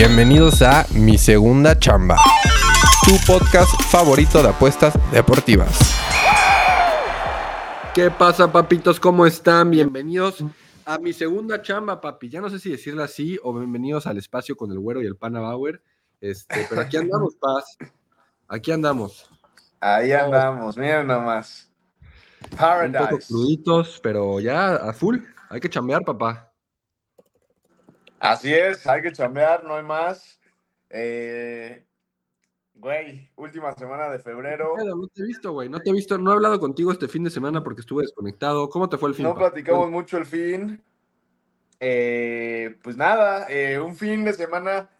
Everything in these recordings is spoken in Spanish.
Bienvenidos a Mi Segunda Chamba, tu podcast favorito de apuestas deportivas. ¿Qué pasa, papitos? ¿Cómo están? Bienvenidos a mi segunda chamba, papi. Ya no sé si decirla así o bienvenidos al espacio con el güero y el pana Bauer. Este, pero aquí andamos, Paz. Aquí andamos. Ahí andamos, miren nomás. Un poco Paradise. cruditos, pero ya a full. Hay que chambear, papá. Así es, hay que chambear, no hay más. Eh, güey, última semana de febrero. No te he visto, güey. No te he visto. No he hablado contigo este fin de semana porque estuve desconectado. ¿Cómo te fue el fin? No pa? platicamos mucho el fin. Eh, pues nada, eh, un fin de semana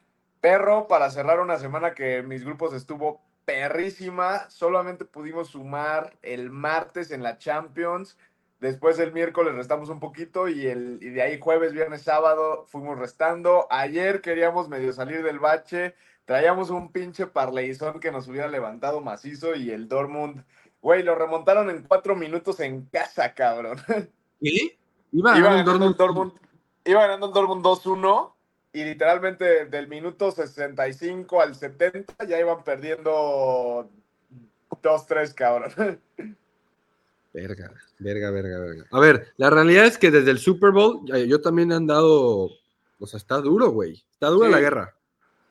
perro para cerrar una semana que mis grupos estuvo perrísima. Solamente pudimos sumar el martes en la Champions. Después el miércoles restamos un poquito y, el, y de ahí jueves, viernes, sábado fuimos restando. Ayer queríamos medio salir del bache. Traíamos un pinche parleizón que nos hubiera levantado macizo y el Dortmund, güey, lo remontaron en cuatro minutos en casa, cabrón. ¿Qué? Iba, Iba ganando ganando el el Dortmund, iba ganando el Dortmund 2-1 y literalmente del minuto 65 al 70 ya iban perdiendo 2-3, cabrón. Verga, verga, verga, verga. A ver, la realidad es que desde el Super Bowl ya- yo también he andado. O sea, está duro, güey. Está dura Sí. la guerra.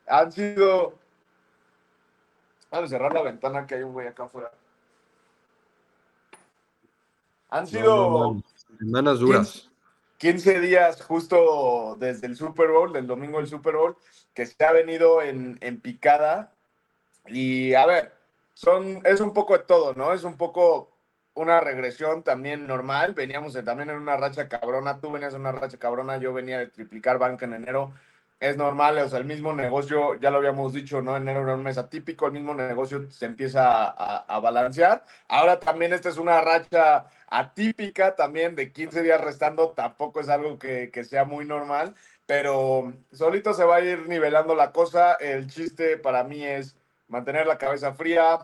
Han sido... Vamos a cerrar la ventana que hay un güey acá afuera. Han No, sido... no, no. Semanas duras. 15 días justo desde el Super Bowl, del domingo del Super Bowl, que se ha venido en, en picada. Y a ver, son, es un poco de todo, ¿no? Es un poco una regresión también normal. Veníamos en- también en una racha cabrona. Tú venías en una racha cabrona, yo venía de triplicar banca en enero. Es normal, o sea, el mismo negocio, ya lo habíamos dicho, ¿no? Enero era un mes atípico, el mismo negocio se empieza a, balancear. Ahora también esta es una racha atípica también de 15 días restando, tampoco es algo que sea muy normal, pero solito se va a ir nivelando la cosa. El chiste para mí es mantener la cabeza fría,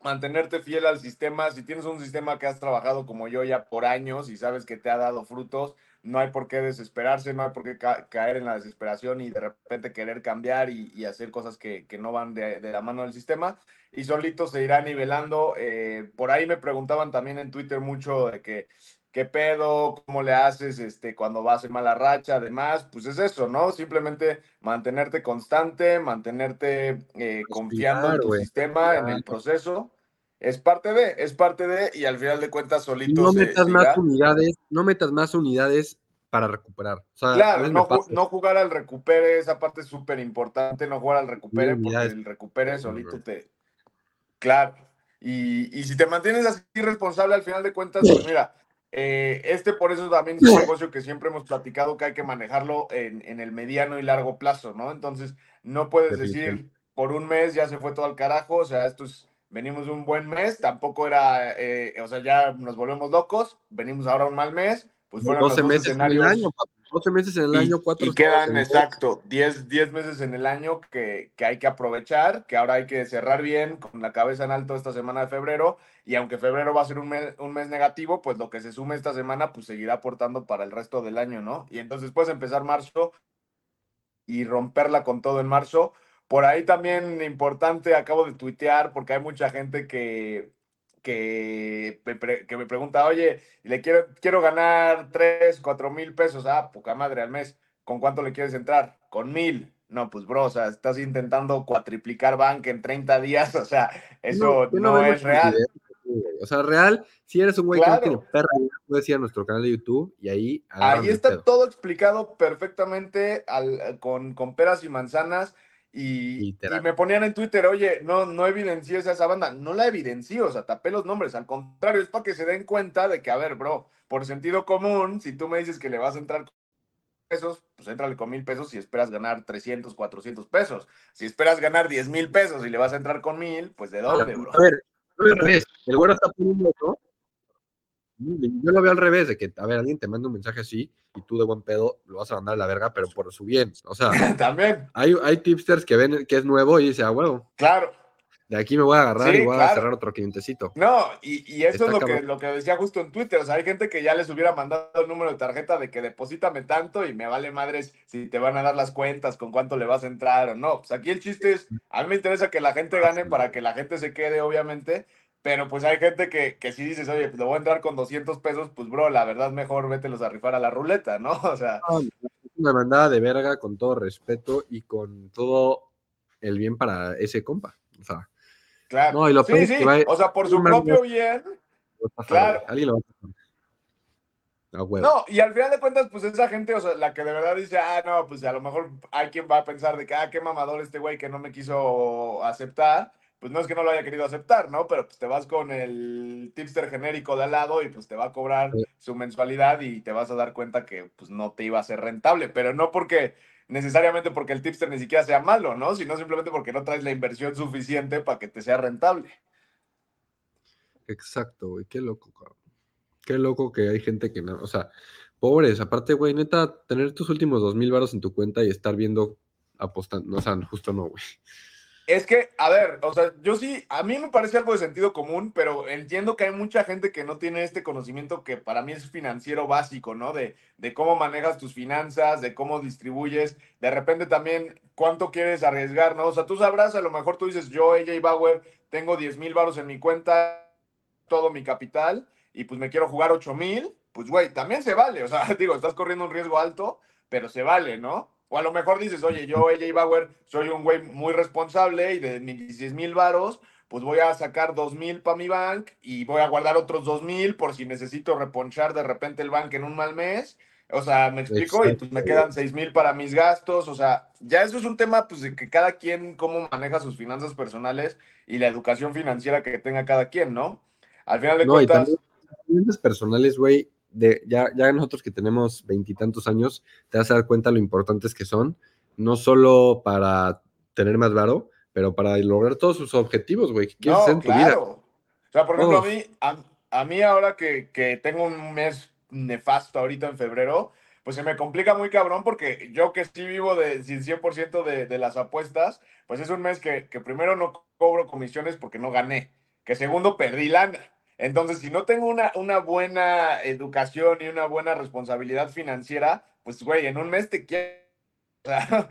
mantenerte fiel al sistema. Si tienes un sistema que has trabajado como yo ya por años y sabes que te ha dado frutos, no hay por qué desesperarse, no hay por qué ca- caer en la desesperación y de repente querer cambiar y, y hacer cosas que, que no van de, de la mano del sistema y solito se irá nivelando. Eh, por ahí me preguntaban también en Twitter mucho de que, ¿qué pedo? ¿Cómo le haces este, cuando vas en mala racha? Además, pues es eso, ¿no? Simplemente mantenerte constante, mantenerte eh, confiando en tu güey. sistema, en el Claro. proceso. Es parte de, es parte de, y al final de cuentas Y solito no metas se más unidades, no metas más unidades para recuperar. O sea, a Claro, no, no jugar al recupere, esa parte es súper importante, no jugar al recupere, porque el recupere Claro, solito bro. te... Claro, y, y si te mantienes así responsable al final de cuentas, pues mira, eh, este por eso también es un negocio que siempre hemos platicado que hay que manejarlo en, en el mediano y largo plazo, ¿no? Entonces, no puedes decir por un mes ya se fue todo al carajo, o sea, esto es, venimos de un buen mes, tampoco era, eh, o sea, ya nos volvemos locos, venimos ahora un mal mes, pues fueron los 12 dos meses en el escenarios. año. 12 meses en el Y- año, 4 y quedan, exacto, 10, 10 meses en el año que, que hay que aprovechar, que ahora hay que cerrar bien, con la cabeza en alto esta semana de febrero, y aunque febrero va a ser un mes, un mes negativo, pues lo que se sume esta semana, pues seguirá aportando para el resto del año, ¿no? Y entonces puedes empezar marzo y romperla con todo en marzo. Por ahí también importante, acabo de tuitear, porque hay mucha gente que, que, me pre- que me pregunta, oye, le quiero, quiero ganar 3, 4 mil pesos, ah, poca madre al mes, ¿con cuánto le quieres entrar? Con mil. No, pues bro, o sea, estás intentando cuatriplicar banca en 30 días, o sea, eso no, es real. O sea, real, si eres un güey que Claro. no tiene perra, puedes ir a nuestro canal de YouTube y ahí. Ahí está todo explicado perfectamente al- con, con peras y manzanas. Y, y me ponían en Twitter, oye, no, no evidencies a esa banda. No la evidencio, o sea, tapé los nombres. Al contrario, es para que se den cuenta de que, a ver, bro, por sentido común, si tú me dices que le vas a entrar pesos, pues entrale con mil pesos si esperas ganar 300, 400 pesos. Si esperas ganar 10 mil pesos y le vas a entrar con mil, pues ¿de dónde, bro? A ver, al revés. El güero está poniendo, ¿no? Yo lo veo al revés, de que, a ver, alguien te manda un mensaje así y tú de buen pedo lo vas a mandar a la verga, pero por su bien. O sea, También, hay, hay tipsters que ven que es nuevo y dicen, ah, huevo, claro. de aquí me voy a agarrar Sí, y voy a cerrar otro clientecito. No, y, y eso Está es lo que, lo que decía justo en Twitter. O sea, hay gente que ya les hubiera mandado el número de tarjeta de que deposítame tanto y me vale madres si te van a dar las cuentas, con cuánto le vas a entrar o no. Pues aquí el chiste es, a mí me interesa que la gente gane para que la gente se quede, obviamente. Pero pues hay gente que, que si dices, oye, pues le voy a entrar con 200 pesos, pues bro, la verdad mejor vételos a rifar a la ruleta, ¿no? O sea, Una mandada de verga con todo respeto y con todo el bien para ese compa. O sea, claro. No, y lo sí, es que sí, va- o sea, por su propio bien, a Claro. Alguien lo va a pasar. A huevo. No, y al final de cuentas, pues esa gente, o sea, la que de verdad dice, ah, no, pues a lo mejor hay quien va a pensar de que, ah, qué mamador este güey que no me quiso aceptar. Pues no es que no lo haya querido aceptar, ¿no? Pero pues te vas con el tipster genérico de al lado y pues te va a cobrar su mensualidad y te vas a dar cuenta que pues no te iba a ser rentable, pero no porque necesariamente porque el tipster ni siquiera sea malo, ¿no? Sino simplemente porque no traes la inversión suficiente para que te sea rentable. Exacto, güey. Qué loco, cabrón. Qué loco que hay gente que no. O sea, pobres. Aparte, güey, neta, tener tus últimos dos mil baros en tu cuenta y estar viendo apostando. O sea, justo no, güey. Es que, a ver, o sea, yo sí, a mí me parece algo de sentido común, pero entiendo que hay mucha gente que no tiene este conocimiento que para mí es financiero básico, ¿no? De, de cómo manejas tus finanzas, de cómo distribuyes, de repente también cuánto quieres arriesgar, ¿no? O sea, tú sabrás, a lo mejor tú dices, yo, AJ Bauer, tengo 10 mil baros en mi cuenta, todo mi capital, y pues me quiero jugar 8 mil, pues güey, también se vale, o sea, digo, estás corriendo un riesgo alto, pero se vale, ¿no? O a lo mejor dices, oye, yo, AJ Bauer, soy un güey muy responsable y de mis 16 mil varos, pues voy a sacar 2 mil para mi bank y voy a guardar otros 2 mil por si necesito reponchar de repente el bank en un mal mes. O sea, me explico, y pues me quedan 6 mil para mis gastos. O sea, ya eso es un tema, pues, de que cada quien cómo maneja sus finanzas personales y la educación financiera que tenga cada quien, ¿no? Al final de No, y cuentas, también clientes personales, güey, de, ya, ya nosotros que tenemos veintitantos años, te vas a dar cuenta lo importantes que son, no solo para tener más varo, pero para lograr todos sus objetivos, güey, que quieres No, tu claro. vida. O sea, por ejemplo, a Todos. mí, a, a mí ahora que, que tengo un mes nefasto ahorita en febrero, pues se me complica muy cabrón porque yo que sí vivo de sin 100% de, de las apuestas, pues es un mes que, que primero no cobro comisiones porque no gané, que segundo perdí lana. Entonces, si no tengo una, una buena educación y una buena responsabilidad financiera, pues, güey, en un mes te quiero.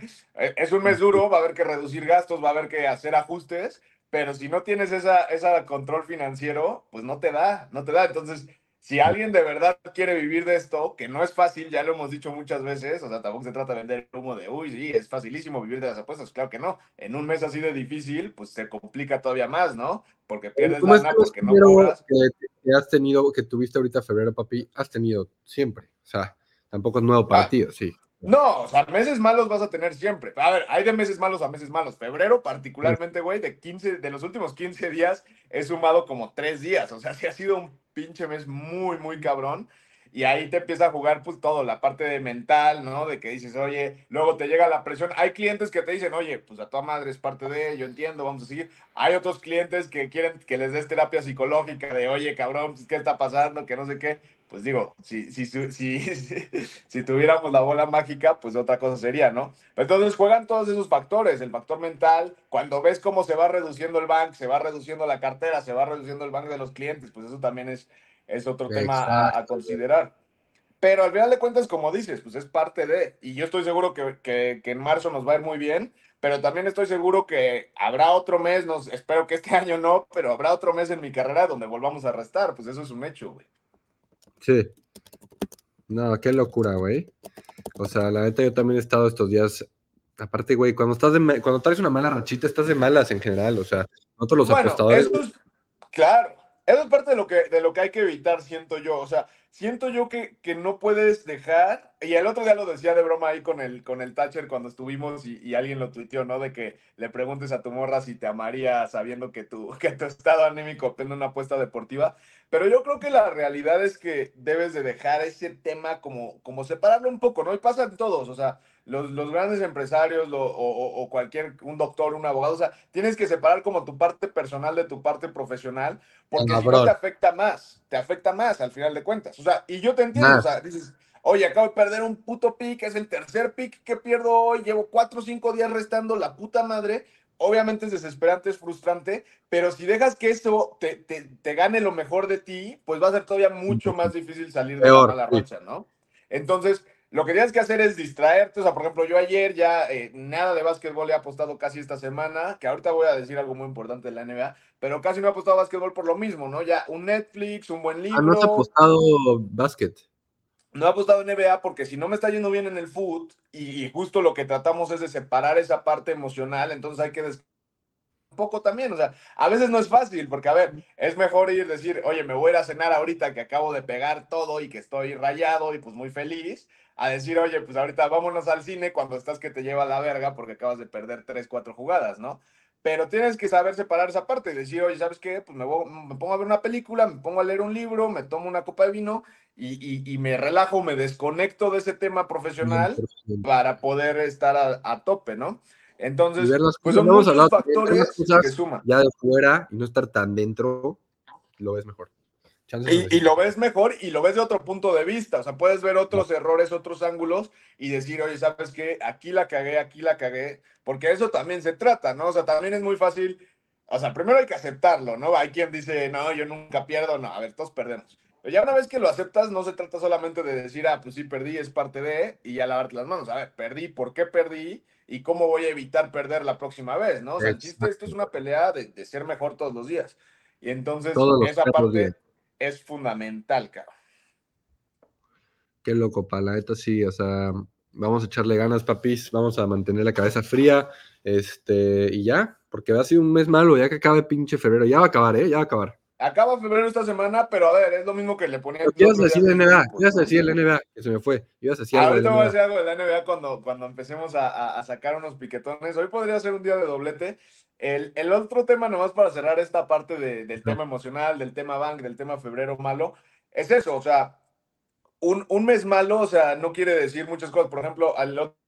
Es un mes duro, va a haber que reducir gastos, va a haber que hacer ajustes, pero si no tienes esa, esa control financiero, pues no te da, no te da. Entonces, si alguien de verdad quiere vivir de esto, que no es fácil, ya lo hemos dicho muchas veces, o sea, tampoco se trata de vender humo de, uy, sí, es facilísimo vivir de las apuestas, claro que no. En un mes así de difícil, pues se complica todavía más, ¿no? Porque pierdes ¿Cómo es lana porque no cobras. que, que has tenido, que tuviste ahorita febrero, papi, has tenido siempre? O sea, tampoco es nuevo para Ah. ti, ¿o sí. No, o sea, meses malos vas a tener siempre. A ver, hay de meses malos a meses malos. Febrero, particularmente, güey, de 15, de los últimos 15 días, he sumado como 3 días. O sea, sí ha sido un pinche mes muy, muy cabrón. Y ahí te empieza a jugar, pues, todo, la parte de mental, ¿no? De que dices, oye, luego te llega la presión. Hay clientes que te dicen, oye, pues a tu madre es parte de, yo entiendo, vamos a seguir. Hay otros clientes que quieren que les des terapia psicológica de, oye, cabrón, pues, ¿qué está pasando? Que no sé qué. Pues digo, si, si, si, si, tuviéramos la bola mágica, pues otra cosa sería, ¿no? Entonces juegan todos esos factores, el factor mental, cuando ves cómo se va reduciendo el bank, se va reduciendo la cartera, se va reduciendo el bank de los clientes, pues eso también es, es otro tema a, a Exacto. considerar. Pero al final de cuentas, como dices, pues es parte de, y yo estoy seguro que, que, que en marzo nos va a ir muy bien, pero también estoy seguro que habrá otro mes, nos, espero que este año no, pero habrá otro mes en mi carrera donde volvamos a restar, pues eso es un hecho, güey. Sí. No, qué locura, güey. O sea, la neta, yo también he estado estos días. Aparte, güey, cuando estás de cuando traes una mala rachita, estás de malas en general. O sea, nosotros los Bueno, apostadores. eso es, claro, eso es parte de lo que, de lo que hay que evitar, siento yo. O sea, siento yo que, que no puedes dejar, y el otro día lo decía de broma ahí con el, con el Thatcher cuando estuvimos y, y alguien lo tuiteó, ¿no? De que le preguntes a tu morra si te amaría sabiendo que tu, que tu estado anímico tiene una apuesta deportiva. Pero yo creo que la realidad es que debes de dejar ese tema como, como separarlo un poco, ¿no? Y pasa en todos, o sea, los, los grandes empresarios lo- o, cualquier, un doctor, un abogado, o sea, tienes que separar como tu parte personal de tu parte profesional, porque si no te afecta más, te afecta más al final de cuentas. O sea, y yo te entiendo, o sea, dices, oye, acabo de perder un puto pick, es el tercer pick que pierdo hoy, llevo cuatro o cinco días restando la puta madre. Obviamente es desesperante, es frustrante, pero si dejas que eso te, te, te gane lo mejor de ti, pues va a ser todavía mucho más difícil salir de Peor, la mala racha, ¿no? Entonces, lo que tienes que hacer es distraerte. O sea, por ejemplo, yo ayer ya eh, nada de básquetbol he apostado casi esta semana, que ahorita voy a decir algo muy importante de la NBA, pero casi no he apostado a básquetbol por lo mismo, ¿no? Ya un Netflix, un buen libro. Ah, no has apostado básquet. No he apostado en NBA porque si no me está yendo bien en el foot y, y justo lo que tratamos es de separar esa parte emocional, entonces hay que des- un poco también, o sea, a veces no es fácil porque a ver, es mejor ir decir, oye, me voy a ir a cenar ahorita que acabo de pegar todo y que estoy rayado y pues muy feliz, a decir, oye, pues ahorita vámonos al cine cuando estás que te lleva la verga porque acabas de perder tres, cuatro jugadas, ¿no? Pero tienes que saber separar esa parte y decir, oye, ¿sabes qué? Pues me, voy- me pongo a ver una película, me pongo a leer un libro, me tomo una copa de vino y, y- y me relajo, me desconecto de ese tema profesional 100%. para poder estar a, a tope, ¿no? Entonces, las pues son muchos hablado factores cosas que suman. ya de fuera y no estar tan dentro, lo ves mejor. Y lo ves mejor y lo ves de otro punto de vista, o sea, puedes ver otros errores, otros ángulos y decir, oye, ¿sabes qué? Aquí la cagué, aquí la cagué, porque eso también se trata, ¿no? O sea, también es muy fácil, o sea, primero hay que aceptarlo, ¿no? Hay quien dice, no, yo nunca pierdo, no, a ver, todos perdemos. Pero ya una vez que lo aceptas, no se trata solamente de decir, ah, pues sí, perdí, es parte de, y ya lavarte las manos. A ver, perdí, ¿por qué perdí? ¿Y cómo voy a evitar perder la próxima vez, no? O sea, el chiste, esto es una pelea de, de ser mejor todos los días. Y entonces, esa parte días. es fundamental, cabrón. Qué loco, pa, la neta sí, o sea, vamos a echarle ganas, papis, vamos a mantener la cabeza fría, este, y ya, porque ha sido un mes malo, ya que acabe pinche febrero, ya va a acabar, ¿eh? Ya va a acabar. Acaba febrero esta semana, pero a ver, es lo mismo que le ponía. Pero el ¿Qué ibas a decir el NBA? grupo, ¿Qué ibas a decir de la NBA? Que se me fue. Ibas a decir algo Ahorita la voy a decir algo de la NBA cuando, cuando empecemos a, a- a sacar unos piquetones. Hoy podría ser un día de doblete. El, el otro tema, nomás para cerrar esta parte de- del tema emocional, del tema bank, del tema febrero malo, es eso, o sea, un, un mes malo, o sea, no quiere decir muchas cosas. Por ejemplo, al otro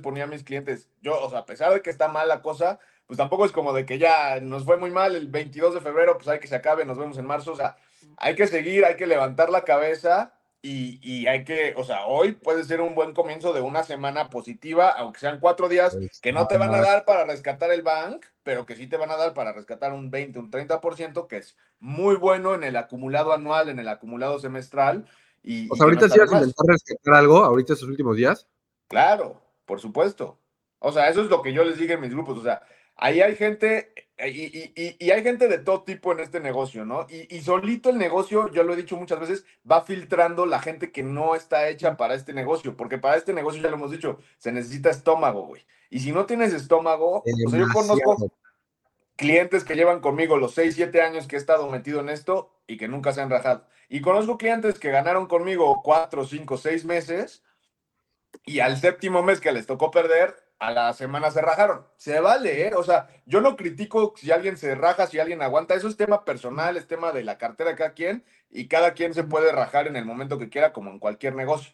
ponía a mis clientes, yo, o sea, a pesar de que está mal la cosa, pues tampoco es como de que ya nos fue muy mal el 22 de febrero, pues hay que se acabe, nos vemos en marzo, o sea, hay que seguir, hay que levantar la cabeza y, y hay que, o sea, hoy puede ser un buen comienzo de una semana positiva, aunque sean cuatro días que no te van a dar para rescatar el bank, pero que sí te van a dar para rescatar un 20, un 30%, que es muy bueno en el acumulado anual, en el acumulado semestral. Y, O sea, no ahorita está sí vas a intentar rescatar algo, ahorita estos últimos días. Claro, por supuesto. O sea, eso es lo que yo les digo en mis grupos. O sea, ahí hay gente, eh, y, y- y- hay gente de todo tipo en este negocio, ¿no? Y, y solito el negocio, yo lo he dicho muchas veces, va filtrando la gente que no está hecha para este negocio, porque para este negocio, ya lo hemos dicho, se necesita estómago, güey. Y si no tienes estómago, o sea, yo conozco clientes que llevan conmigo los 6, 7 años que he estado metido en esto y que nunca se han rajado. Y conozco clientes que ganaron conmigo 4, 5, 6 meses y al séptimo mes que les tocó perder, a la semana se rajaron. Se vale, ¿eh? O sea, yo no critico si alguien se raja, si alguien aguanta. Eso es tema personal, es tema de la cartera de cada quien y cada quien se puede rajar en el momento que quiera, como en cualquier negocio.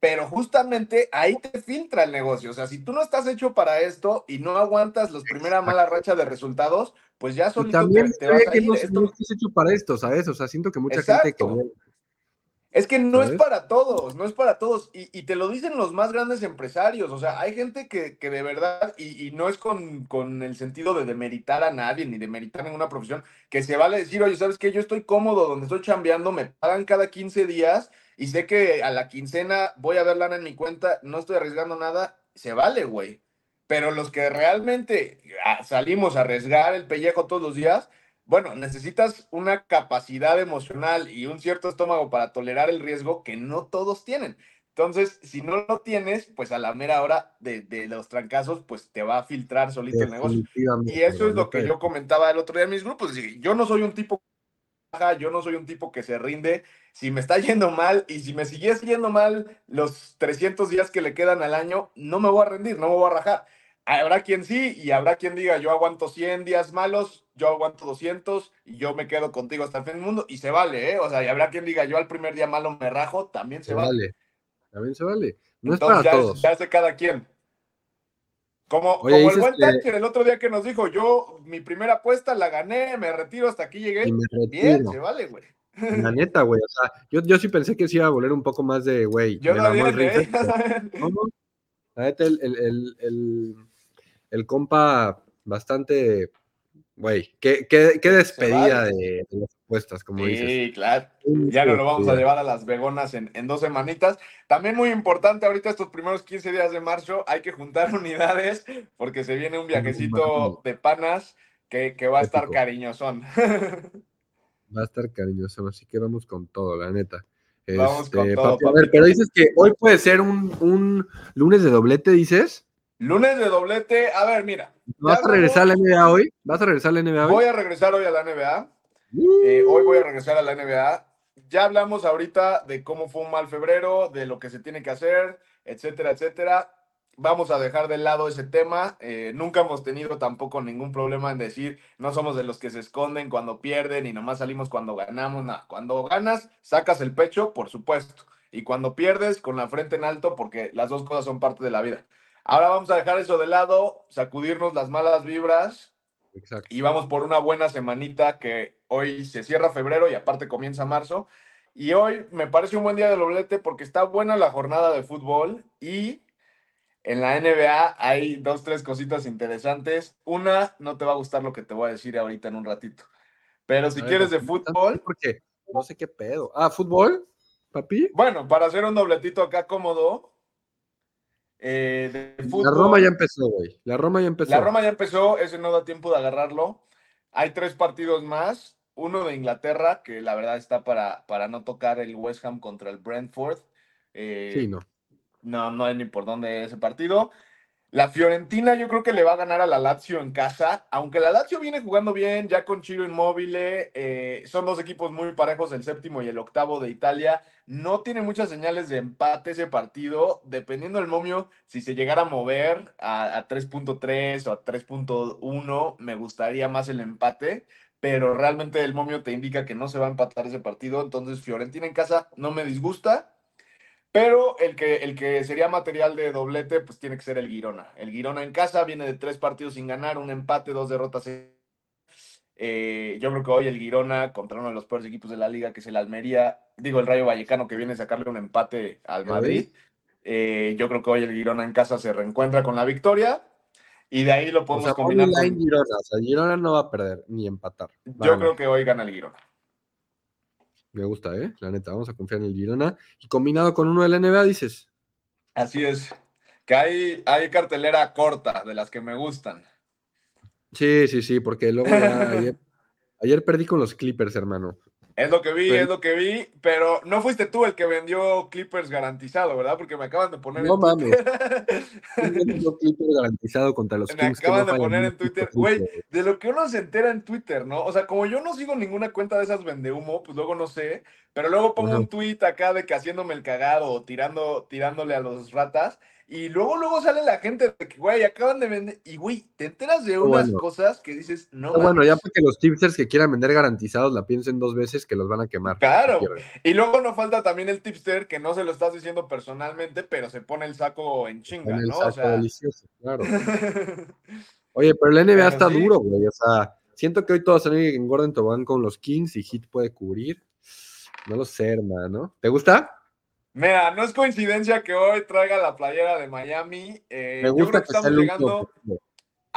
Pero justamente ahí te filtra el negocio. O sea, si tú no estás hecho para esto y no aguantas la primera mala racha de resultados, pues ya Y solito también te, te vas a que ir. no, Esto- no estás hecho para esto, ¿sabes? O sea, siento que mucha gente que Es que no es para todos, no es para todos. Y, y te lo dicen los más grandes empresarios. O sea, hay gente que, que de verdad, y, y no es con, con el sentido de demeritar a nadie ni demeritar ninguna profesión, que se vale decir, oye, ¿sabes qué? Yo estoy cómodo donde estoy chambeando, me pagan cada 15 días y sé que a la quincena voy a ver lana en mi cuenta, no estoy arriesgando nada, se vale, güey. Pero los que realmente ah, salimos a arriesgar el pellejo todos los días, bueno, necesitas una capacidad emocional y un cierto estómago para tolerar el riesgo que no todos tienen. Entonces, si no lo tienes, pues a la mera hora de, de los trancazos, pues te va a filtrar solito el negocio. Y eso es lo que yo comentaba el otro día en mis grupos. Yo no soy un tipo yo no soy un tipo que se rinde. Si me está yendo mal y si me siguiese yendo mal los 300 días que le quedan al año, no me voy a rendir, no me voy a rajar. Habrá quien sí y habrá quien diga, yo aguanto 100 días malos, yo aguanto 200 y yo me quedo contigo hasta el fin del mundo y se vale, ¿eh? O sea, y habrá quien diga, yo al primer día malo me rajo, también se, vale. También se vale. No es Entonces, para ya, todos. ya es de cada quien. Como, Oye, como el buen que- Thatcher el otro día que nos dijo, yo mi primera apuesta la gané, me retiro hasta aquí llegué. Y me Bien, se vale, güey. La neta, güey. O sea, yo, yo sí pensé que se iba a volver un poco más de, güey. Yo también, rifle, ¿eh? No, no. La neta, el, el, el, el, el compa bastante, güey, qué, qué, qué despedida vale. de, de las apuestas, como dices. Sí, claro. Ya no lo vamos a llevar a las Vegonas en, en dos semanitas. También muy importante ahorita estos primeros 15 días de marzo, hay que juntar unidades porque se viene un viajecito de panas que, que va a estar cariñosón. Va a estar cariñoso, así que vamos con todo, la neta. Vamos con Este, todo, papi, a ver, pero dices que hoy puede ser un, un lunes de doblete, dices. Lunes de doblete. A ver, mira. ¿Vas a regresar a la NBA hoy? ¿Vas a regresar a la NBA hoy? Voy a regresar hoy a la NBA. Uh, Eh, hoy voy a regresar a la NBA. Ya hablamos ahorita de cómo fue un mal febrero, de lo que se tiene que hacer, etcétera, etcétera. Vamos a dejar de lado ese tema. Eh, nunca hemos tenido tampoco ningún problema en decir, no somos de los que se esconden cuando pierden y nomás salimos cuando ganamos. No, cuando ganas, sacas el pecho, por supuesto. Y cuando pierdes, con la frente en alto, porque las dos cosas son parte de la vida. Ahora vamos a dejar eso de lado, sacudirnos las malas vibras, Exacto. y vamos por una buena semanita que hoy se cierra febrero y aparte comienza marzo. Y hoy me parece un buen día de doblete porque está buena la jornada de fútbol y en la NBA hay dos, tres cositas interesantes. Una, no te va a gustar lo que te voy a decir ahorita en un ratito. Pero si ver, quieres de fútbol, Porque no sé qué pedo. Ah, ¿fútbol? ¿Papi? bueno, para hacer un dobletito acá cómodo, eh, de fútbol. La Roma ya empezó, güey. La Roma ya empezó. La Roma ya empezó, ese no da tiempo de agarrarlo. Hay tres partidos más. Uno de Inglaterra, que la verdad está para, para no tocar el West Ham contra el Brentford. Eh, Sí, no. no, no hay ni por dónde ese partido. La Fiorentina yo creo que le va a ganar a la Lazio en casa, aunque la Lazio viene jugando bien, ya con Chiro Inmóvil, eh, son dos equipos muy parejos, el séptimo y el octavo de Italia. No tiene muchas señales de empate ese partido, dependiendo del momio, si se llegara a mover a, a 3.3 o a 3.1, me gustaría más el empate, pero realmente el momio te indica que no se va a empatar ese partido, entonces Fiorentina en casa no me disgusta. Pero el que, el que sería material de doblete, pues tiene que ser el Girona. El Girona en casa viene de tres partidos sin ganar, un empate, dos derrotas. Eh, yo creo que hoy el Girona contra uno de los peores equipos de la liga, que es el Almería, digo el Rayo Vallecano, que viene a sacarle un empate al. Madrid. Eh, yo creo que hoy el Girona en casa se reencuentra con la victoria y de ahí lo O podemos sea, combinar. con- Girona. O sea, Girona no va a perder ni empatar. Yo creo que hoy gana el Girona. Me gusta, ¿eh? La neta, vamos a confiar en el Girona. Y combinado con uno de la NBA, dices. Así es. Que hay, hay cartelera corta de las que me gustan. Sí, sí, sí, porque luego ya ayer, ayer perdí con los Clippers, hermano. Es lo que vi, Pero- es lo que vi, pero no fuiste tú el que vendió Clippers garantizado, ¿verdad? Porque me acaban de poner No en mames. Twitter. Clippers garantizado contra los Me Kings. que acaban no de poner en Twitter, güey, de lo que uno se entera en Twitter, ¿no? O sea, como yo no sigo ninguna cuenta de esas vendehumo, pues luego no sé, pero luego pongo Ajá. un tweet acá de que haciéndome el cagado o tirando, tirándole a los ratas, y luego luego sale la gente de que, güey, acaban de vender, y güey, te enteras de unas bueno. cosas que dices, no Pero bueno, ya para que los tipsters que quieran vender garantizados la piensen dos veces que los van a quemar. Claro. si. Y luego no falta también el tipster que no se lo estás diciendo personalmente, pero se pone el saco en chinga, Con el ¿no? saco O sea, delicioso, claro. Oye, pero el NBA Pero está sí. duro, güey. O sea, siento que hoy todos salen en Gordon Tobogán con los Kings y Hit puede cubrir. No lo sé, hermano. ¿Te gusta? Mira, no es coincidencia que hoy traiga la playera de Miami. eh, Me yo gusta creo que que estamos llegando.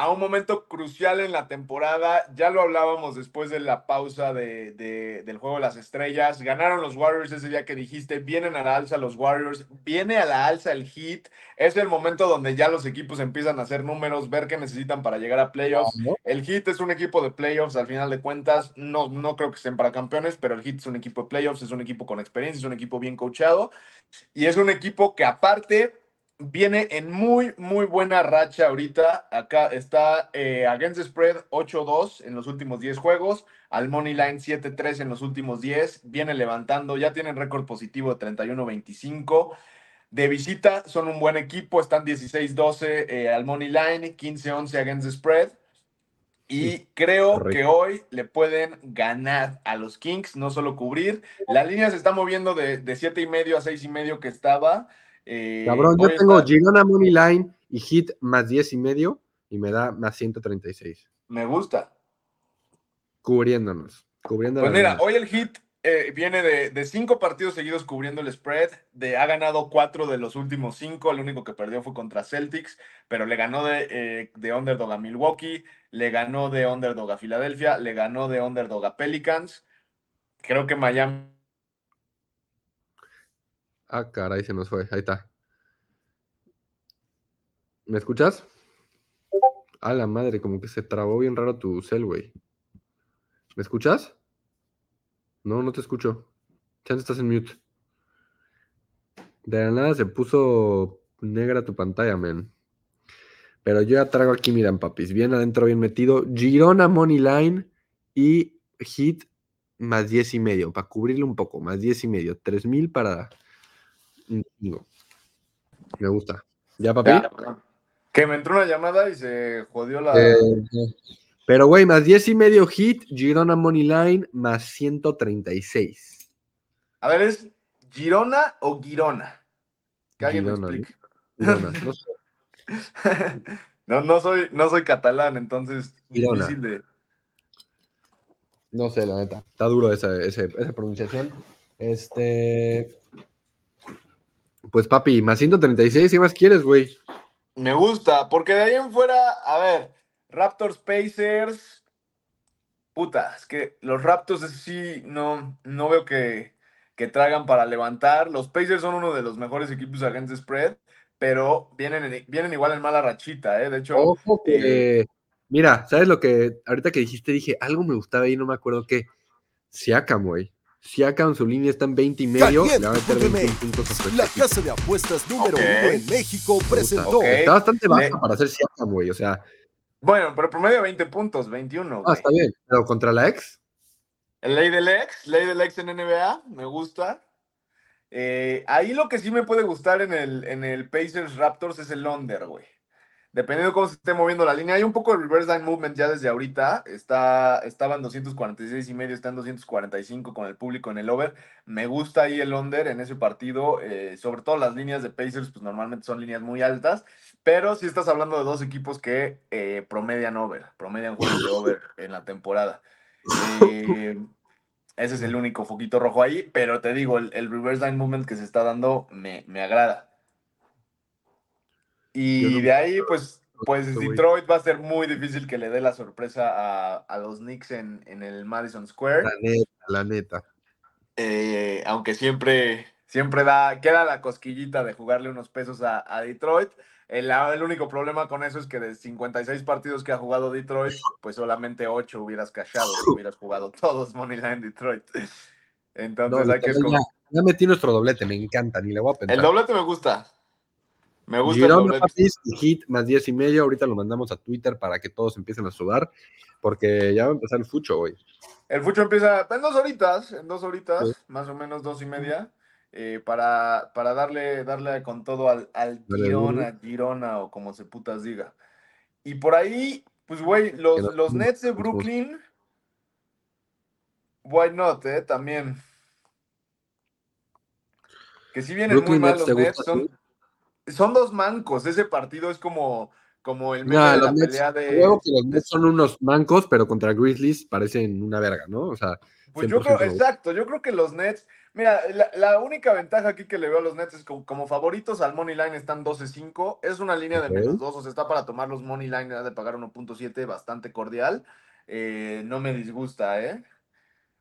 A un momento crucial en la temporada. Ya lo hablábamos después de la pausa de, de- del juego de las estrellas. Ganaron los Warriors ese día que dijiste. Vienen a la alza los Warriors. Viene a la alza el Heat. Es el momento donde ya los equipos empiezan a hacer números, ver qué necesitan para llegar a playoffs. ¿no? El Heat es un equipo de playoffs al final de cuentas. No, no creo que estén para campeones, pero el Heat es un equipo de playoffs, es un equipo con experiencia, es un equipo bien coachado. Y es un equipo que aparte viene en muy, muy buena racha ahorita. Acá está eh, Against the Spread 8-2 en los últimos 10 juegos. Al Money Line 7-3 en los últimos 10. Viene levantando, ya tienen récord positivo de 31-25. De visita son un buen equipo, están 16-12 eh, al Money Line, 15-11 Against the Spread. Y creo correcto. que hoy le pueden ganar a los Kings, no solo cubrir. La línea se está moviendo de, de 7 y medio a 6 y medio que estaba. Eh, Cabrón, yo tengo Girona Money Line y Hit más 10 y medio y me da más 136. Me gusta. Cubriéndonos. Cubriendo Pues mira, hoy el hit eh, viene de, de cinco partidos seguidos cubriendo el spread. De, ha ganado cuatro de los últimos cinco. El único que perdió fue contra Celtics, pero le ganó de, eh, de underdog a Milwaukee, le ganó de underdog a Filadelfia, le ganó de underdog a Pelicans. Creo que Miami. Ah, caray, se nos fue. Ahí está. ¿Me escuchas? A la madre, como que se trabó bien raro tu cel, güey. ¿Me escuchas? No, no te escucho. Chance estás en mute. De la nada se puso negra tu pantalla, man. Pero yo ya traigo aquí, miran, papis. Bien adentro, bien metido. Girona Money Line y Hit más 10 y medio. Para cubrirle un poco, más 10 y medio. 3000 para. Me gusta. ¿Ya, papi? Que me entró una llamada y se jodió la. Eh, pero, güey, más 10 y medio hit, Girona Money Line, más 136. A ver, ¿es Girona o Girona? Que alguien Girona, me explique. Girona, no sé. No, no soy, no soy catalán, entonces Girona. difícil de. No sé, la neta. Está duro esa, esa, esa pronunciación. Este. Pues, papi, más 136, ¿qué más quieres, güey? Me gusta, porque de ahí en fuera, a ver, Raptors Pacers. Puta, es que los Raptors sí no, no veo que, que tragan para levantar. Los Pacers son uno de los mejores equipos against spread, pero vienen, en- vienen igual en mala rachita, ¿eh? De hecho, Ojo que. Mira, ¿sabes lo que ahorita que dijiste? Dije, algo me gustaba ahí, no me acuerdo qué. Siakam, güey. Siakam, su línea está en 20 y medio. Le va a meter 21 puntos a su La casa de apuestas número uno en México presentó. Está bastante baja Le- para hacer Siakam, güey. O sea, bueno, pero promedio 20 puntos, 21. ah, güey. está bien. Pero contra la ex, El Ley del Ex, Ley del Ex en NBA, me gusta. Eh, ahí lo que sí me puede gustar en el, en el Pacers Raptors es el under, güey. Dependiendo de cómo se esté moviendo la línea. Hay un poco de reverse line movement ya desde ahorita. Está, estaba en 246 y medio, está en 245 con el público en el over. Me gusta ahí el under en ese partido. eh, sobre todo las líneas de Pacers, pues normalmente son líneas muy altas. Pero si estás hablando de dos equipos que eh, promedian over, promedian juegos de over en la temporada. Eh, ese es el único foquito rojo ahí, pero te digo, el, el reverse line movement que se está dando me, me agrada. Y no- de ahí, pues, pues. Detroit va a ser muy difícil que le dé la sorpresa a, a los Knicks en, en el Madison Square. la neta, la neta. Eh, aunque siempre, siempre da, queda la cosquillita de jugarle unos pesos a, a Detroit. El, el único problema con eso es que de 56 partidos que ha jugado Detroit, pues solamente 8 hubieras cachado hubieras jugado todos Moneyline Detroit. Entonces No, hay que ya metí nuestro doblete, me encanta, ni le voy a pensar. El doblete me gusta. Me gusta papis, y hit más 10 y medio. Ahorita lo mandamos a Twitter para que todos empiecen a sudar, porque ya va a empezar el fucho, güey. El fucho empieza en dos horitas, en dos horitas, Sí. más o menos dos y media, eh, para, para darle, darle con todo al, al Girona, Girona o como se putas diga. Y por ahí, pues güey, los, no- los Nets de Brooklyn, why not, eh, también. Que si vienen muy mal los ¿te gusta Nets, son, son dos mancos, ese partido es como, como el Nah, de la Nets, pelea de... Luego que los Nets son unos mancos, pero contra Grizzlies parecen una verga, ¿no? O sea, Pues yo 100% creo, exacto, yo creo que los Nets, mira, la, la única ventaja aquí que le veo a los Nets es como, como favoritos al Money Line están 12-5, es una línea de menos 2, o sea, está para tomar los Money Line de pagar 1.7, bastante cordial, eh, no me disgusta, ¿eh?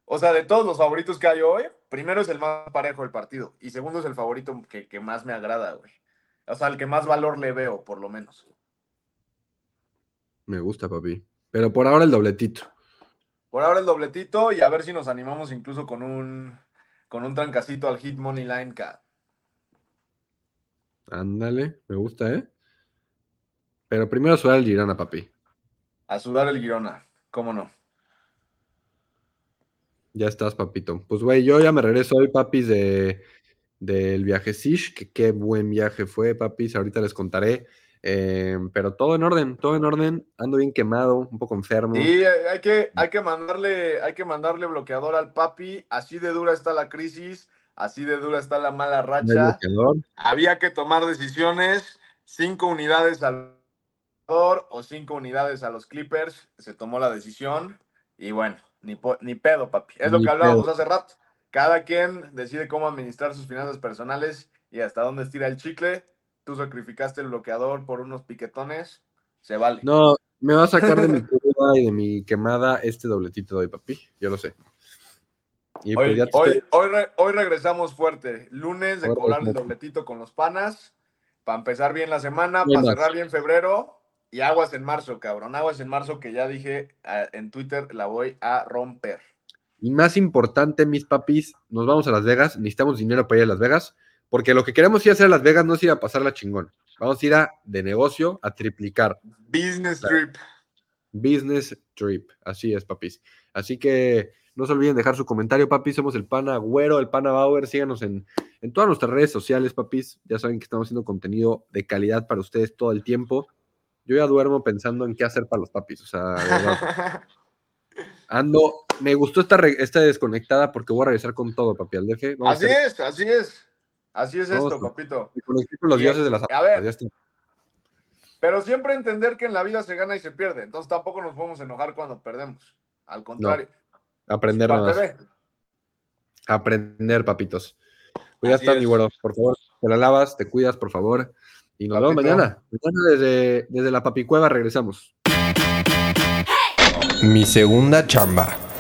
O sea, de todos los favoritos que hay hoy, primero es el más parejo del partido, y segundo es el favorito que, que más me agrada, güey. O sea, el que más valor le veo, por lo menos. Me gusta, papi. Pero por ahora el dobletito. Por ahora el dobletito y a ver si nos animamos incluso con un, con un trancacito al Hit Money Line, ca- Ándale, me gusta, ¿eh? Pero primero suena el Girona, papi. A sudar el Girona, cómo no. Ya estás, papito. Pues, güey, yo ya me regreso hoy, papis, de, del viaje Sish, que qué buen viaje fue, papis. Ahorita les contaré. Eh, pero todo en orden, todo en orden. Ando bien quemado, un poco enfermo. Y hay que, hay que mandarle, hay que mandarle bloqueador al papi. Así de dura está la crisis, así de dura está la mala racha. Había que tomar decisiones. Cinco unidades al o cinco unidades a los Clippers. Se tomó la decisión. Y bueno, ni, ni pedo, papi. Es lo que hablábamos hace rato. Cada quien decide cómo administrar sus finanzas personales y hasta dónde estira el chicle. Tú sacrificaste el bloqueador por unos piquetones. Se vale. No, me va a sacar de mi cruda y de mi quemada este dobletito de hoy, papi. Yo lo sé. Y hoy, pues hoy, regresamos fuerte. Lunes de cobrar el dobletito con los panas. Para empezar bien la semana, para cerrar bien febrero y aguas en marzo, cabrón. Aguas en marzo que ya dije ah, en Twitter, la voy a romper. Y más importante, mis papis, nos vamos a Las Vegas. Necesitamos dinero para ir a Las Vegas. Porque lo que queremos ir a hacer a Las Vegas no es ir a pasar la chingón. Vamos a ir a de negocio a triplicar. Business trip. Business trip. Así es, papis. Así que no se olviden dejar su comentario, papis. Somos el Pana Güero, el Pana Bauer. Síganos en, en todas nuestras redes sociales, papis. Ya saben que estamos haciendo contenido de calidad para ustedes todo el tiempo yo ya duermo pensando en qué hacer para los papis. O sea, Ando, me gustó esta, esta desconectada porque voy a regresar con todo, papi, al DF. así es, así es. Así es esto, papito. Y con los dioses de las A ver, pero siempre entender que en la vida se gana y se pierde. Entonces tampoco nos podemos enojar cuando perdemos. Al contrario. Aprender nada Aprender, papitos. Pues ya está, mi güero. Por favor, te la lavas, te cuidas, por favor. Y nos vemos mañana. Mañana desde, desde la papicueva regresamos. Mi segunda chamba.